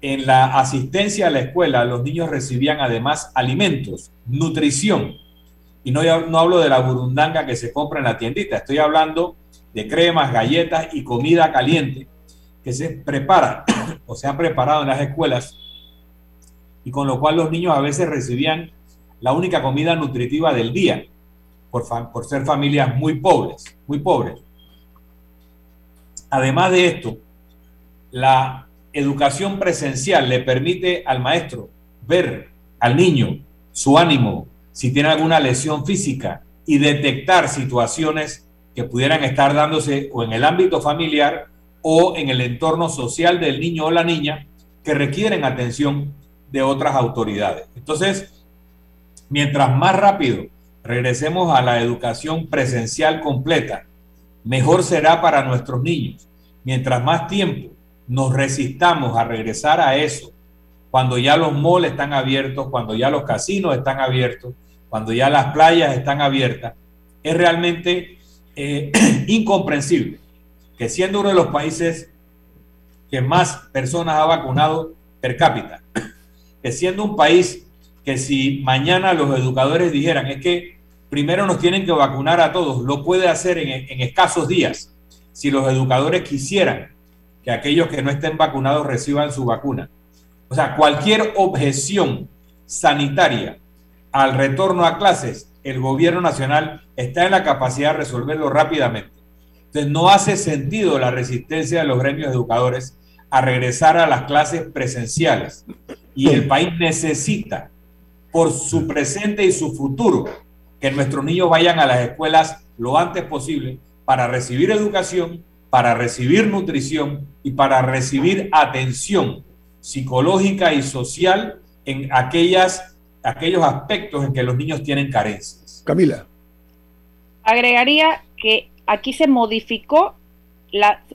en la asistencia a la escuela los niños recibían además alimentos, nutrición. Y no, no hablo de la burundanga que se compra en la tiendita, estoy hablando de cremas, galletas y comida caliente que se prepara [COUGHS] o se ha preparado en las escuelas y con lo cual los niños a veces recibían la única comida nutritiva del día por, ser familias muy pobres, muy pobres. Además de esto, la educación presencial le permite al maestro ver al niño su ánimo, si tiene alguna lesión física y detectar situaciones que pudieran estar dándose o en el ámbito familiar o en el entorno social del niño o la niña que requieren atención de otras autoridades. Entonces, mientras más rápido regresemos a la educación presencial completa, mejor será para nuestros niños. Mientras más tiempo nos resistamos a regresar a eso, cuando ya los malls están abiertos, cuando ya los casinos están abiertos, cuando ya las playas están abiertas, es realmente eh, [CLEARS THROAT] incomprensible que siendo uno de los países que más personas ha vacunado per cápita, que siendo un país que si mañana los educadores dijeran es que primero nos tienen que vacunar a todos, lo puede hacer en, escasos días, si los educadores quisieran que aquellos que no estén vacunados reciban su vacuna. O sea, cualquier objeción sanitaria al retorno a clases, el gobierno nacional está en la capacidad de resolverlo rápidamente. Entonces, no hace sentido la resistencia de los gremios educadores a regresar a las clases presenciales. Y el país necesita, por su presente y su futuro, que nuestros niños vayan a las escuelas lo antes posible para recibir educación, para recibir nutrición y para recibir atención psicológica y social en aquellas, aquellos aspectos en que los niños tienen carencias. Camila. Agregaría que aquí se modificó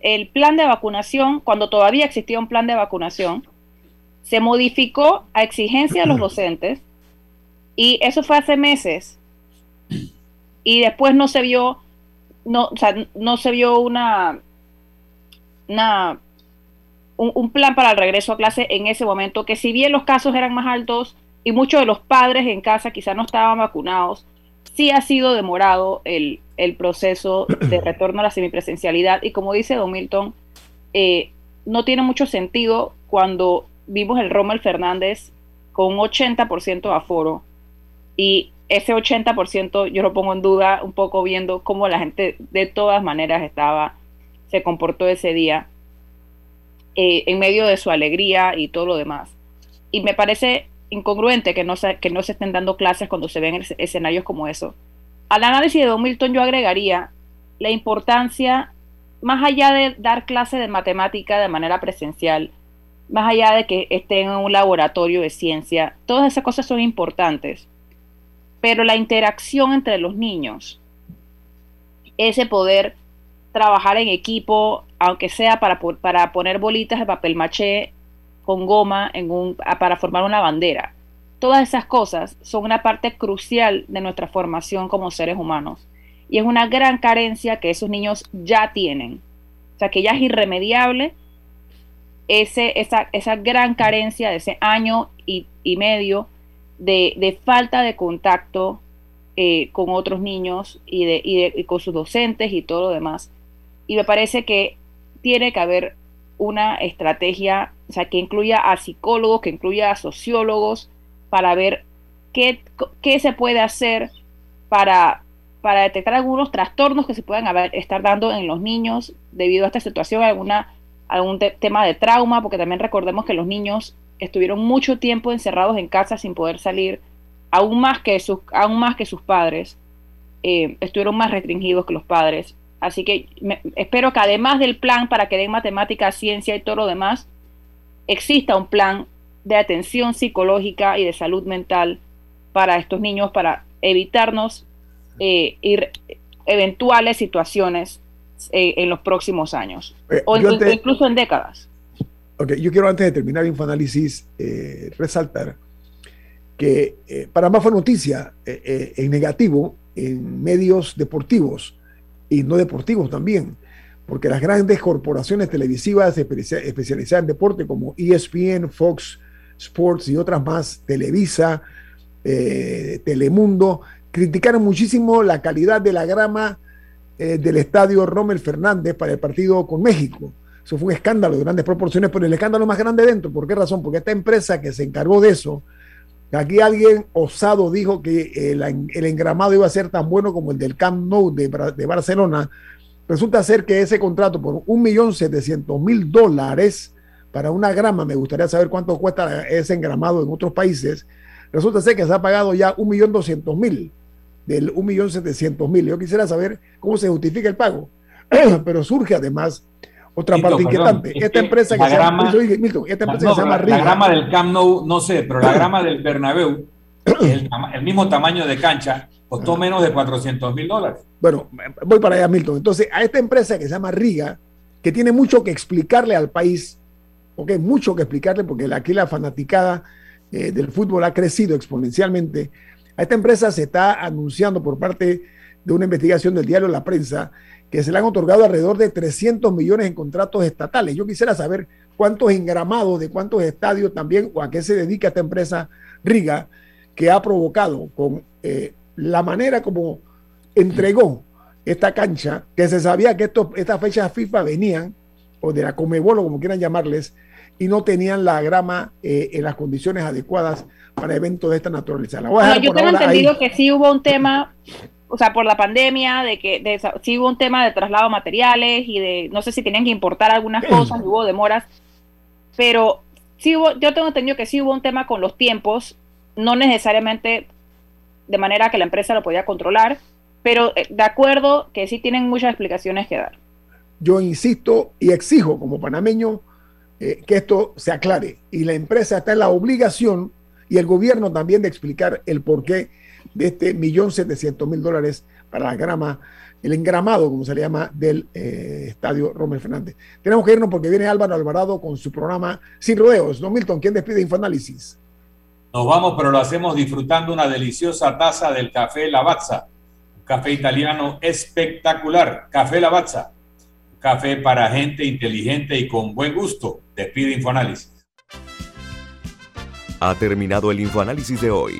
el plan de vacunación, cuando todavía existía un plan de vacunación, se modificó a exigencia de los docentes y eso fue hace meses. Y después no se vio no, no se vio una, una un, un, plan para el regreso a clase en ese momento, que si bien los casos eran más altos y muchos de los padres en casa quizás no estaban vacunados, sí ha sido demorado el, el proceso de [CLEARS THROAT] retorno a la semipresencialidad. Y como dice Don Milton, eh, no tiene mucho sentido cuando vimos el Rommel Fernández con un 80% de aforo y ese 80% yo lo pongo en duda un poco viendo cómo la gente de todas maneras estaba, se comportó ese día eh, en medio de su alegría y todo lo demás. Y me parece incongruente que no se, que no se estén dando clases cuando se ven escenarios como eso al análisis de Don Milton yo agregaría la importancia, más allá de dar clase de matemática de manera presencial, más allá de que estén en un laboratorio de ciencia, todas esas cosas son importantes, pero la interacción entre los niños, ese poder trabajar en equipo, aunque sea para, para poner bolitas de papel maché con goma en un, para formar una bandera, Todas esas cosas son una parte crucial de nuestra formación como seres humanos y es una gran carencia que esos niños ya tienen. O sea, que ya es irremediable ese, esa, esa gran carencia de ese año y, medio de, falta de contacto eh, con otros niños y, de, y, con sus docentes y todo lo demás. Y me parece que tiene que haber una estrategia, o sea, que incluya a psicólogos, que incluya a sociólogos, para ver qué, se puede hacer para, para detectar algunos trastornos que se puedan estar dando en los niños debido a esta situación, alguna, algún tema de trauma, porque también recordemos que los niños estuvieron mucho tiempo encerrados en casa sin poder salir, aún más que sus, aún más que sus padres, eh, estuvieron más restringidos que los padres. Así que espero que además del plan para que den matemática, ciencia y todo lo demás, exista un plan de atención psicológica y de salud mental para estos niños para evitarnos eh, ir, eventuales situaciones eh, en los próximos años eh, o, incluso en décadas. Ok, yo quiero antes de terminar Infoanálisis resaltar que Panamá fue noticia en negativo en medios deportivos y no deportivos también, porque las grandes corporaciones televisivas especializadas en deporte como ESPN, Fox, Sports y otras más, Televisa, eh, Telemundo, criticaron muchísimo la calidad de la grama eh, del estadio Rommel Fernández para el partido con México. Eso fue un escándalo de grandes proporciones, pero el escándalo más grande dentro, ¿por qué razón? Porque esta empresa que se encargó de eso, aquí alguien osado dijo que el, el engramado iba a ser tan bueno como el del Camp Nou de, de Barcelona. Resulta ser que ese contrato por 1.700.000 dólares para una grama, me gustaría saber cuánto cuesta ese engramado en otros países, resulta ser que se ha pagado ya 1.200.000 del 1.700.000. Yo quisiera saber cómo se justifica el pago. [CLEARS THROAT] Pero surge además otra parte inquietante. Esta empresa, que, se llama, esta empresa se llama Riga. La grama del Camp Nou, no sé, pero la [COUGHS] grama del Bernabéu, el, el, mismo tamaño de cancha, costó menos de 400 mil dólares. Bueno, voy para allá, Milton. Entonces, a esta empresa que se llama Riga, que tiene mucho que explicarle al país, porque mucho que explicarle, porque aquí la fanaticada eh, del fútbol ha crecido exponencialmente. A esta empresa se está anunciando por parte de una investigación del diario La Prensa que se le han otorgado alrededor de 300 millones en contratos estatales. Yo quisiera saber cuántos engramados de cuántos estadios también o a qué se dedica esta empresa Riga que ha provocado con eh, la manera como entregó esta cancha, que se sabía que estas fechas FIFA venían, o de la Comebolo, como quieran llamarles, y no tenían la grama eh, en las condiciones adecuadas para eventos de esta naturaleza. yo tengo entendido que sí hubo un tema, o sea, por la pandemia, de que de, sí hubo un tema de traslado de materiales y de, no sé si tenían que importar algunas cosas, hubo demoras, pero sí hubo, yo tengo entendido que sí hubo un tema con los tiempos, no necesariamente de manera que la empresa lo podía controlar, pero eh, de acuerdo que sí tienen muchas explicaciones que dar. Yo insisto y exijo como panameño eh, que esto se aclare y la empresa está en la obligación y el gobierno también de explicar el porqué de este millón setecientos mil dólares para la grama, el engramado, como se le llama, del eh, estadio Romero Fernández. Tenemos que irnos porque viene Álvaro Alvarado con su programa Sin Rodeos. Don Milton, ¿quién despide Infoanálisis? Nos vamos, pero lo hacemos disfrutando una deliciosa taza del café Lavazza, un café italiano espectacular. Café Lavazza, un café para gente inteligente y con buen gusto. Despide Infoanálisis. Ha terminado el Infoanálisis de hoy.